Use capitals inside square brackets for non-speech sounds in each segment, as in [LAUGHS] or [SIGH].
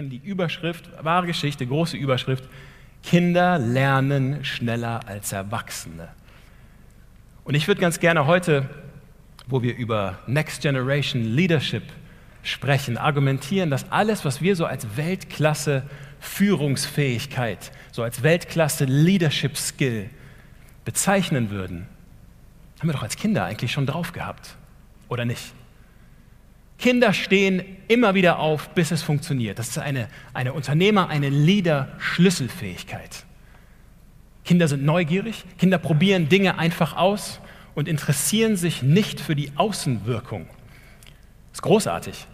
Die Überschrift, wahre Geschichte, große Überschrift, Kinder lernen schneller als Erwachsene. Und ich würde ganz gerne heute, wo wir über Next Generation Leadership sprechen, argumentieren, dass alles, was wir so als Weltklasse Führungsfähigkeit, so als Weltklasse Leadership Skill bezeichnen würden, haben wir doch als Kinder eigentlich schon drauf gehabt, oder nicht? Kinder stehen immer wieder auf, bis es funktioniert. Das ist eine, eine Unternehmer-, eine Leader-Schlüsselfähigkeit. Kinder sind neugierig, Kinder probieren Dinge einfach aus und interessieren sich nicht für die Außenwirkung. Das ist großartig.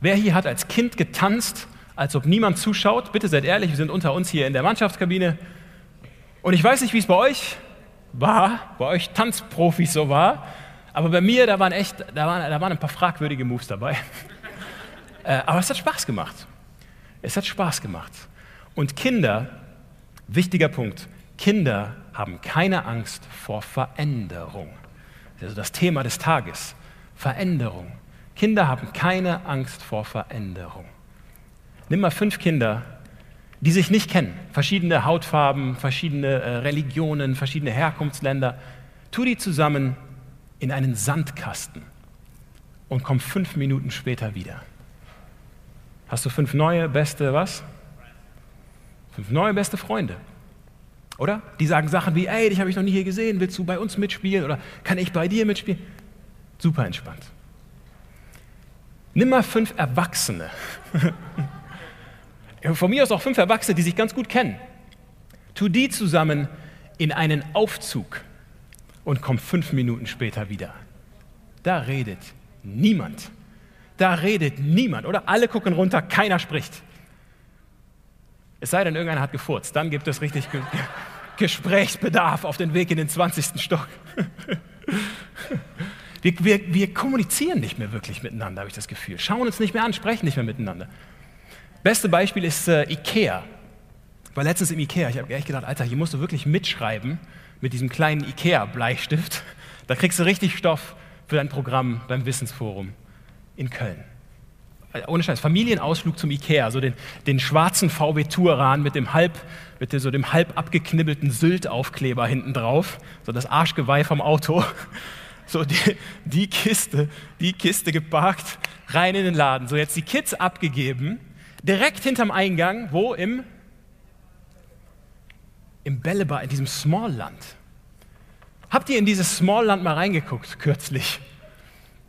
Wer hier hat als Kind getanzt, als ob niemand zuschaut? Bitte seid ehrlich, wir sind unter uns hier in der Mannschaftskabine. Und ich weiß nicht, wie es bei euch war, bei euch Tanzprofis so war, aber bei mir, da waren echt, da waren, da waren ein paar fragwürdige Moves dabei. [LAUGHS] Äh, aber es hat Spaß gemacht. Es hat Spaß gemacht. Und Kinder, wichtiger Punkt, Kinder haben keine Angst vor Veränderung. Das ist also das Thema des Tages. Veränderung. Kinder haben keine Angst vor Veränderung. Nimm mal fünf Kinder, die sich nicht kennen, verschiedene Hautfarben, verschiedene äh, Religionen, verschiedene Herkunftsländer, tu die zusammen in einen Sandkasten und komm fünf Minuten später wieder. Hast du fünf neue beste was? Fünf neue beste Freunde. Oder? Die sagen Sachen wie, ey, dich habe ich noch nie hier gesehen, willst du bei uns mitspielen oder kann ich bei dir mitspielen? Super entspannt. Nimm mal fünf Erwachsene. [LAUGHS] Von mir aus auch fünf Erwachsene, die sich ganz gut kennen. Tu die zusammen in einen Aufzug und kommt fünf Minuten später wieder. Da redet niemand. Da redet niemand. Oder alle gucken runter, keiner spricht. Es sei denn, irgendeiner hat gefurzt. Dann gibt es richtig Ge [LAUGHS] Gesprächsbedarf auf den Weg in den 20. Stock. [LAUGHS] wir, wir, wir kommunizieren nicht mehr wirklich miteinander, habe ich das Gefühl. Schauen uns nicht mehr an, sprechen nicht mehr miteinander. Beste Beispiel ist äh, Ikea. Ich war letztens im Ikea. Ich habe echt gedacht, Alter, hier musst du wirklich mitschreiben mit diesem kleinen Ikea-Bleistift. Da kriegst du richtig Stoff für dein Programm beim Wissensforum in Köln. Äh, ohne Scheiß, Familienausflug zum Ikea, so den, den schwarzen VW Touran mit dem halb, mit so dem halb abgeknibbelten Sylt-Aufkleber hinten drauf, so das Arschgeweih vom Auto. [LAUGHS] So die, die Kiste, die Kiste geparkt, rein in den Laden. So jetzt die Kids abgegeben, direkt hinterm Eingang, wo im im Bällebar, in diesem Smallland. Habt ihr in dieses Smallland mal reingeguckt kürzlich?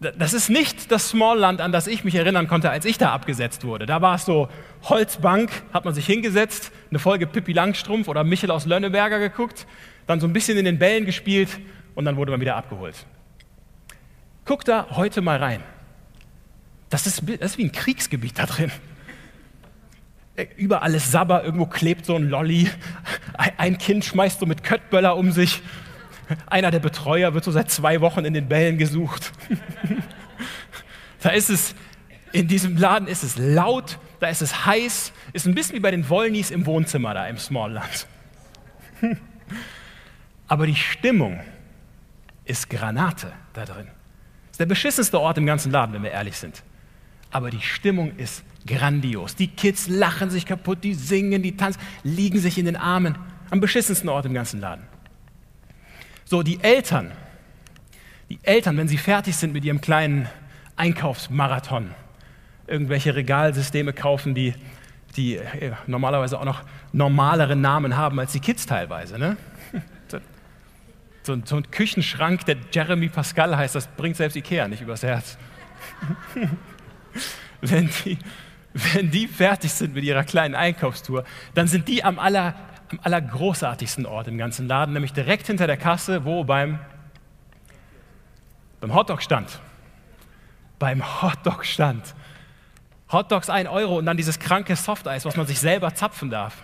Das ist nicht das Smallland, an das ich mich erinnern konnte, als ich da abgesetzt wurde. Da war es so Holzbank, hat man sich hingesetzt, eine Folge Pippi Langstrumpf oder Michel aus Lönneberger geguckt, dann so ein bisschen in den Bällen gespielt und dann wurde man wieder abgeholt. Guck da heute mal rein. Das ist, das ist wie ein Kriegsgebiet da drin. Überall ist Sabber, irgendwo klebt so ein Lolli, ein Kind schmeißt so mit Köttböller um sich, einer der Betreuer wird so seit zwei Wochen in den Bällen gesucht. da ist es, in diesem Laden ist es laut, da ist es heiß, ist ein bisschen wie bei den Wollnies im Wohnzimmer da im Smallland. Aber die Stimmung ist Granate da drin. Ist der beschissenste Ort im ganzen Laden, wenn wir ehrlich sind. Aber die Stimmung ist grandios. Die Kids lachen sich kaputt, die singen, die tanzen, liegen sich in den Armen. Am beschissensten Ort im ganzen Laden. So, die Eltern, die Eltern, wenn sie fertig sind mit ihrem kleinen Einkaufsmarathon, irgendwelche Regalsysteme kaufen, die, die äh, normalerweise auch noch normalere Namen haben als die Kids teilweise. Ne? [LAUGHS] So, so ein Küchenschrank, der Jeremy Pascal heißt, das bringt selbst Ikea nicht übers Herz. [LAUGHS] wenn die, wenn die fertig sind mit ihrer kleinen Einkaufstour, dann sind die am, aller, am allergroßartigsten Ort im ganzen Laden, nämlich direkt hinter der Kasse, wo beim, beim Hotdog-Stand. Beim Hotdog-Stand. Hotdogs 1 Euro und dann dieses kranke Softeis, was man sich selber zapfen darf.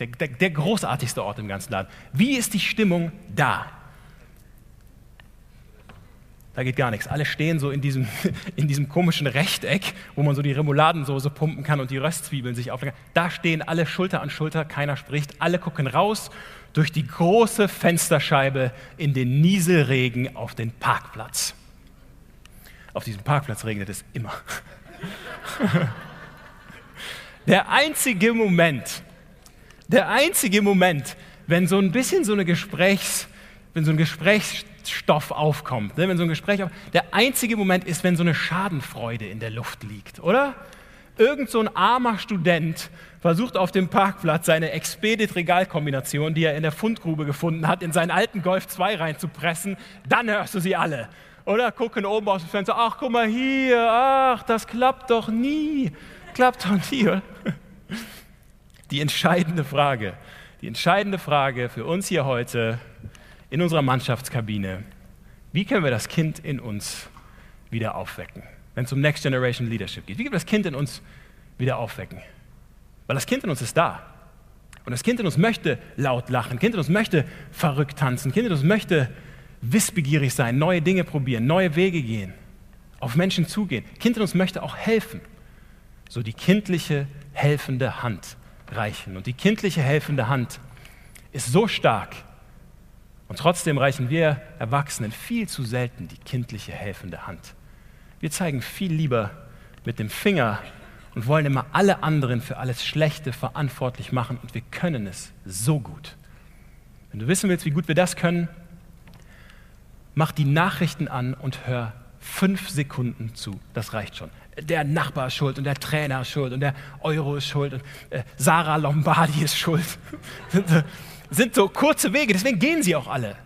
Der, der, der großartigste Ort im ganzen Land. Wie ist die Stimmung da? Da geht gar nichts. Alle stehen so in diesem, [LAUGHS] in diesem komischen Rechteck, wo man so die Remouladensoße pumpen kann und die Röstzwiebeln sich auflegen. Da stehen alle Schulter an Schulter, keiner spricht. Alle gucken raus durch die große Fensterscheibe in den Nieselregen auf den Parkplatz. Auf diesem Parkplatz regnet es immer. [LAUGHS] Der einzige Moment, der einzige Moment, wenn so ein bisschen so eine Gesprächs, wenn so ein Gesprächsstoff aufkommt, ne, wenn so ein Gespräch, der einzige Moment ist, wenn so eine Schadenfreude in der Luft liegt, oder? Irgend so ein armer Student versucht auf dem Parkplatz seine Expedit-Regalkombination, die er in der Fundgrube gefunden hat, in seinen alten Golf 2 reinzupressen, dann hörst du sie alle. Oder gucken oben aus dem Fenster, ach guck mal hier, ach, das klappt doch nie. Klappt doch nie. Oder? [LAUGHS] Die entscheidende Frage, die entscheidende Frage für uns hier heute in unserer Mannschaftskabine, wie können wir das Kind in uns wieder aufwecken, wenn es um Next Generation Leadership geht? Wie können wir das Kind in uns wieder aufwecken? Weil das Kind in uns ist da. Und das Kind in uns möchte laut lachen, Kind in uns möchte verrückt tanzen, Kind in uns möchte wissbegierig sein, neue Dinge probieren, neue Wege gehen, auf Menschen zugehen. Kind in uns möchte auch helfen. So die kindliche, helfende Hand reichen. Und die kindliche, helfende Hand ist so stark. Und trotzdem reichen wir Erwachsenen viel zu selten die kindliche, helfende Hand. Wir zeigen viel lieber mit dem Finger und wollen immer alle anderen für alles Schlechte verantwortlich machen und wir können es so gut. Wenn du wissen willst, wie gut wir das können, mach die Nachrichten an und hör fünf Sekunden zu. Das reicht schon. Der Nachbar ist schuld und der Trainer ist schuld und der Euro ist schuld und äh, Sarah Lombardi ist schuld. [LAUGHS] sind, so, kurze Wege, deswegen gehen sie auch alle.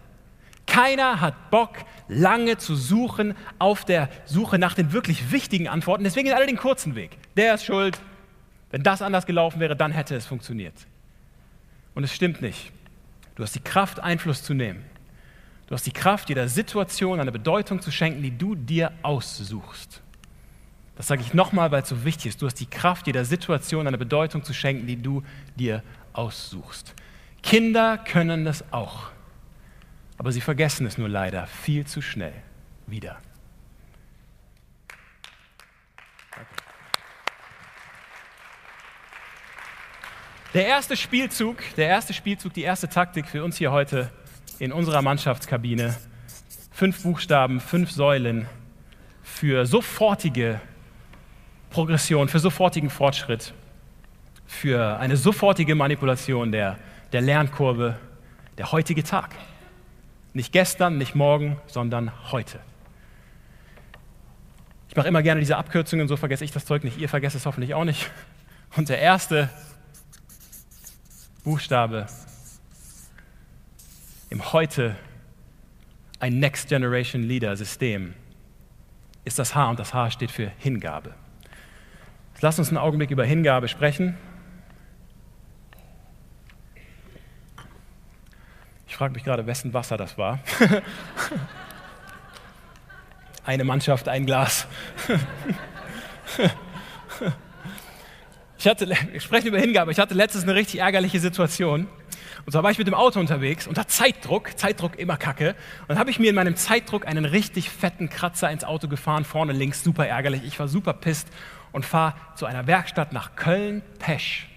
Keiner hat Bock, lange zu suchen auf der Suche nach den wirklich wichtigen Antworten. Deswegen gehen alle den kurzen Weg. Der ist schuld. Wenn das anders gelaufen wäre, dann hätte es funktioniert. Und es stimmt nicht. Du hast die Kraft, Einfluss zu nehmen. Du hast die Kraft, jeder Situation eine Bedeutung zu schenken, die du dir aussuchst. Das sage ich nochmal, weil es so wichtig ist. Du hast die Kraft, jeder Situation eine Bedeutung zu schenken, die du dir aussuchst. Kinder können das auch, aber sie vergessen es nur leider viel zu schnell wieder. Der erste Spielzug, der erste Spielzug, die erste Taktik für uns hier heute in unserer Mannschaftskabine. Fünf Buchstaben, fünf Säulen für sofortige Progression, für sofortigen Fortschritt, für eine sofortige Manipulation der, der Lernkurve, der heutige Tag. Nicht gestern, nicht morgen, sondern heute. Ich mache immer gerne diese Abkürzungen, so vergesse ich das Zeug nicht, ihr vergesst es hoffentlich auch nicht. Und der erste Buchstabe im Heute ein Next Generation Leader System ist das H und das H steht für Hingabe. Lass uns einen Augenblick über Hingabe sprechen. Frage mich gerade, wessen Wasser das war. [LAUGHS] Eine Mannschaft, ein Glas. [LAUGHS] ich, hatte, ich spreche über Hingabe. Ich hatte letztens eine richtig ärgerliche Situation. Und zwar war ich mit dem Auto unterwegs unter Zeitdruck, Zeitdruck immer kacke. Und dann habe ich mir in meinem Zeitdruck einen richtig fetten Kratzer ins Auto gefahren, vorne links, super ärgerlich. Ich war super pisst und fahre zu einer Werkstatt nach Köln-Pesch.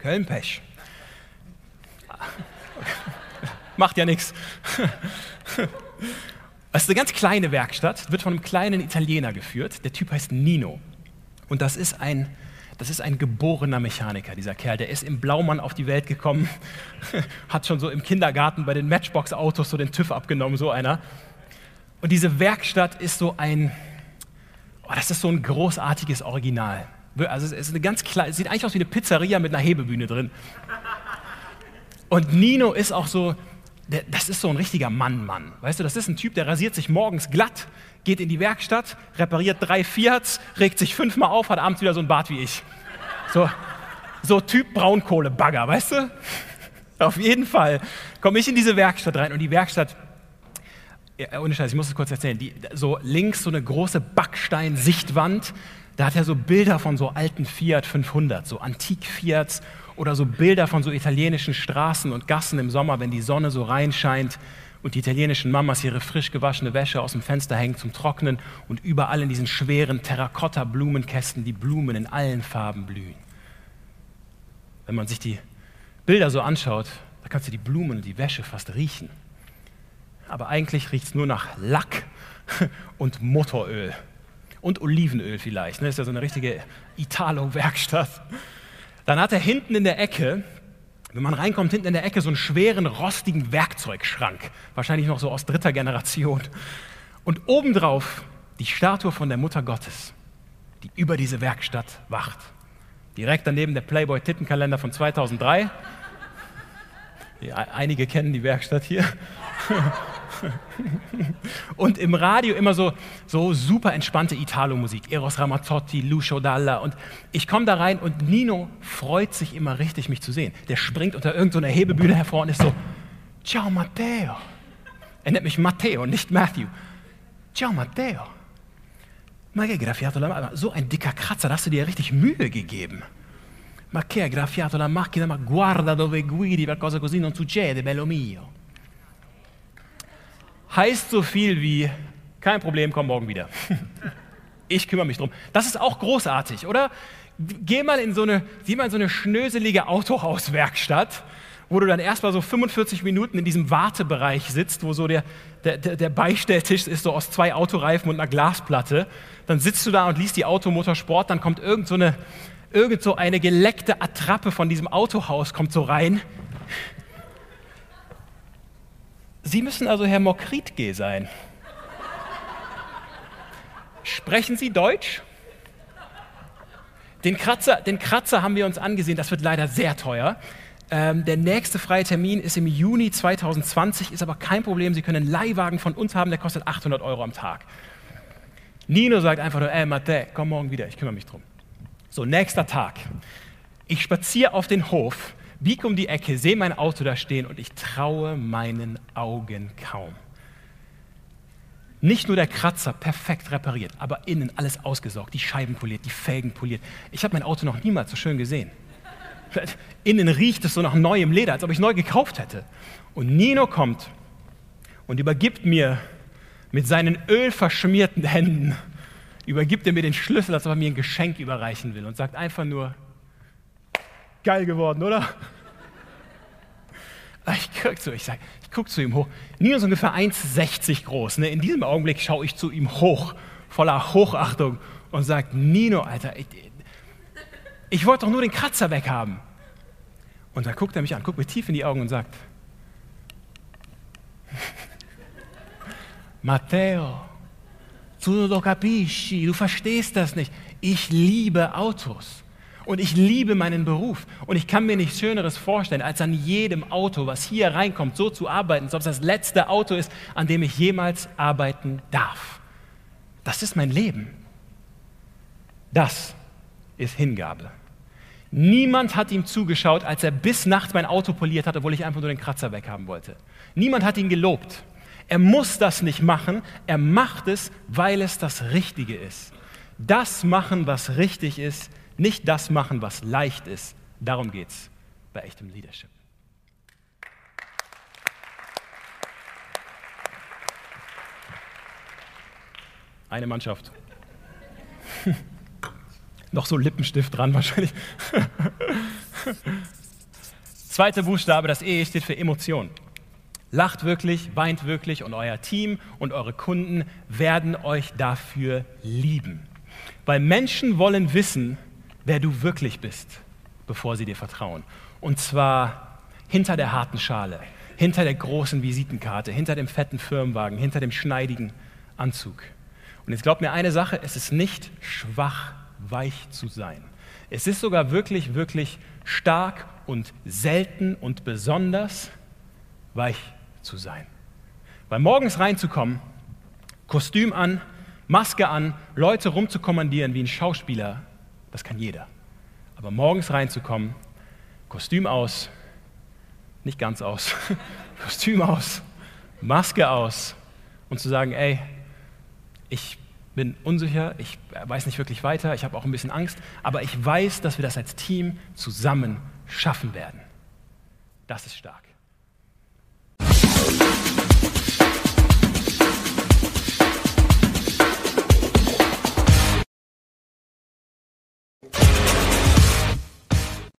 Köln-Pesch. Macht ja nichts. [LAUGHS] Das ist eine ganz kleine Werkstatt, wird von einem kleinen Italiener geführt. Der Typ heißt Nino. Und das ist ein das ist ein geborener Mechaniker, dieser Kerl. Der ist im Blaumann auf die Welt gekommen, [LAUGHS] hat schon so im Kindergarten bei den Matchbox-Autos so den TÜV abgenommen, so einer. Und diese Werkstatt ist so ein, oh, das ist so ein großartiges Original. Also es ist eine ganz es sieht eigentlich aus wie eine Pizzeria mit einer Hebebühne drin. Und Nino ist auch so, der, das ist so ein richtiger Mann-Mann. Weißt du, das ist ein Typ, der rasiert sich morgens glatt, geht in die Werkstatt, repariert drei Fiats, regt sich fünfmal auf, hat abends wieder so ein Bart wie ich. So, so Typ Braunkohlebagger, weißt du? Auf jeden Fall komme ich in diese Werkstatt rein und die Werkstatt, ja, ohne Scheiß, ich muss es kurz erzählen, die, so links so eine große Backstein-Sichtwand, da hat er so Bilder von so alten Fiat 500, so Antik-Fiats oder so Bilder von so italienischen Straßen und Gassen im Sommer, wenn die Sonne so reinscheint und die italienischen Mamas ihre frisch gewaschene Wäsche aus dem Fenster hängen zum Trocknen und überall in diesen schweren Terrakotta-Blumenkästen die Blumen in allen Farben blühen. Wenn man sich die Bilder so anschaut, da kannst du die Blumen und die Wäsche fast riechen. Aber eigentlich riecht es nur nach Lack [LAUGHS] und Motoröl. Und Olivenöl vielleicht. Das ne? ist ja so eine richtige Italo-Werkstatt. Dann hat er hinten in der Ecke, wenn man reinkommt, hinten in der Ecke so einen schweren, rostigen Werkzeugschrank. Wahrscheinlich noch so aus dritter Generation. Und obendrauf die Statue von der Mutter Gottes, die über diese Werkstatt wacht. Direkt daneben der Playboy-Tittenkalender von 2003. Einige kennen die Werkstatt hier. [LAUGHS] und im Radio immer so, so super entspannte Italo-Musik. Eros Ramazzotti, Lucio Dalla. Und ich komme da rein und Nino freut sich immer richtig, mich zu sehen. Der springt unter irgendeiner so Hebebühne hervor und ist so, Ciao Matteo. Er nennt mich Matteo, nicht Matthew. Ciao Matteo. Ma che graffiato la So ein dicker Kratzer, da hast du dir richtig Mühe gegeben. Ma che graffiato la macchina? Ma guarda dove guidi, qualcosa così non succede, bello mio heißt so viel wie, kein Problem, komm morgen wieder. [LAUGHS] Ich kümmere mich drum. Das ist auch großartig, oder? Geh mal in so eine, sieh mal in so eine schnöselige Autohauswerkstatt, wo du dann erstmal so 45 Minuten in diesem Wartebereich sitzt, wo so der, der, der Beistelltisch ist, so aus zwei Autoreifen und einer Glasplatte. Dann sitzt du da und liest die Automotorsport, dann kommt irgend so eine, irgend so eine geleckte Attrappe von diesem Autohaus, kommt so rein Sie müssen also Herr Mokritge sein. Sprechen Sie Deutsch? Den Kratzer, den Kratzer haben wir uns angesehen, das wird leider sehr teuer. Ähm, der nächste freie Termin ist im Juni 2020, ist aber kein Problem. Sie können einen Leihwagen von uns haben, der kostet 800 Euro am Tag. Nino sagt einfach nur, ey Mathe, komm morgen wieder, ich kümmere mich drum. So, nächster Tag. Ich spaziere auf den Hof biege um die Ecke, sehe mein Auto da stehen und ich traue meinen Augen kaum. Nicht nur der Kratzer perfekt repariert, aber innen alles ausgesaugt, die Scheiben poliert, die Felgen poliert. Ich habe mein Auto noch niemals so schön gesehen. Innen riecht es so nach neuem Leder, als ob ich neu gekauft hätte. Und Nino kommt und übergibt mir mit seinen ölverschmierten Händen, übergibt er mir den Schlüssel, als ob er mir ein Geschenk überreichen will und sagt einfach nur, Geil geworden, oder? [LAUGHS] Ich gucke zu, ich ich guck zu ihm hoch. Nino ist ungefähr 1,60 groß. Ne? In diesem Augenblick schaue ich zu ihm hoch, voller Hochachtung und sage, Nino, Alter, ich, ich wollte doch nur den Kratzer weghaben. Und dann guckt er mich an, guckt mir tief in die Augen und sagt, [LAUGHS] Matteo, tu non capisci, du verstehst das nicht. Ich liebe Autos. Und ich liebe meinen Beruf. Und ich kann mir nichts Schöneres vorstellen, als an jedem Auto, was hier reinkommt, so zu arbeiten, als ob es das letzte Auto ist, an dem ich jemals arbeiten darf. Das ist mein Leben. Das ist Hingabe. Niemand hat ihm zugeschaut, als er bis nachts mein Auto poliert hat, obwohl ich einfach nur den Kratzer weghaben wollte. Niemand hat ihn gelobt. Er muss das nicht machen, er macht es, weil es das Richtige ist. Das machen, was richtig ist, nicht das machen, was leicht ist. Darum geht es bei echtem Leadership. Eine Mannschaft. [LAUGHS] Noch so Lippenstift dran wahrscheinlich. [LAUGHS] Zweiter Buchstabe, das E steht für Emotion. Lacht wirklich, weint wirklich und euer Team und eure Kunden werden euch dafür lieben. Weil Menschen wollen wissen, wer du wirklich bist, bevor sie dir vertrauen. Und zwar hinter der harten Schale, hinter der großen Visitenkarte, hinter dem fetten Firmenwagen, hinter dem schneidigen Anzug. Und jetzt glaubt mir eine Sache, es ist nicht schwach, weich zu sein. Es ist sogar wirklich, wirklich stark und selten und besonders weich zu sein. Weil morgens reinzukommen, Kostüm an, Maske an, Leute rumzukommandieren wie ein Schauspieler, das kann jeder. Aber morgens reinzukommen, Kostüm aus, nicht ganz aus, [LAUGHS] Kostüm aus, Maske aus und zu sagen, ey, ich bin unsicher, ich weiß nicht wirklich weiter, ich habe auch ein bisschen Angst, aber ich weiß, dass wir das als Team zusammen schaffen werden. Das ist stark.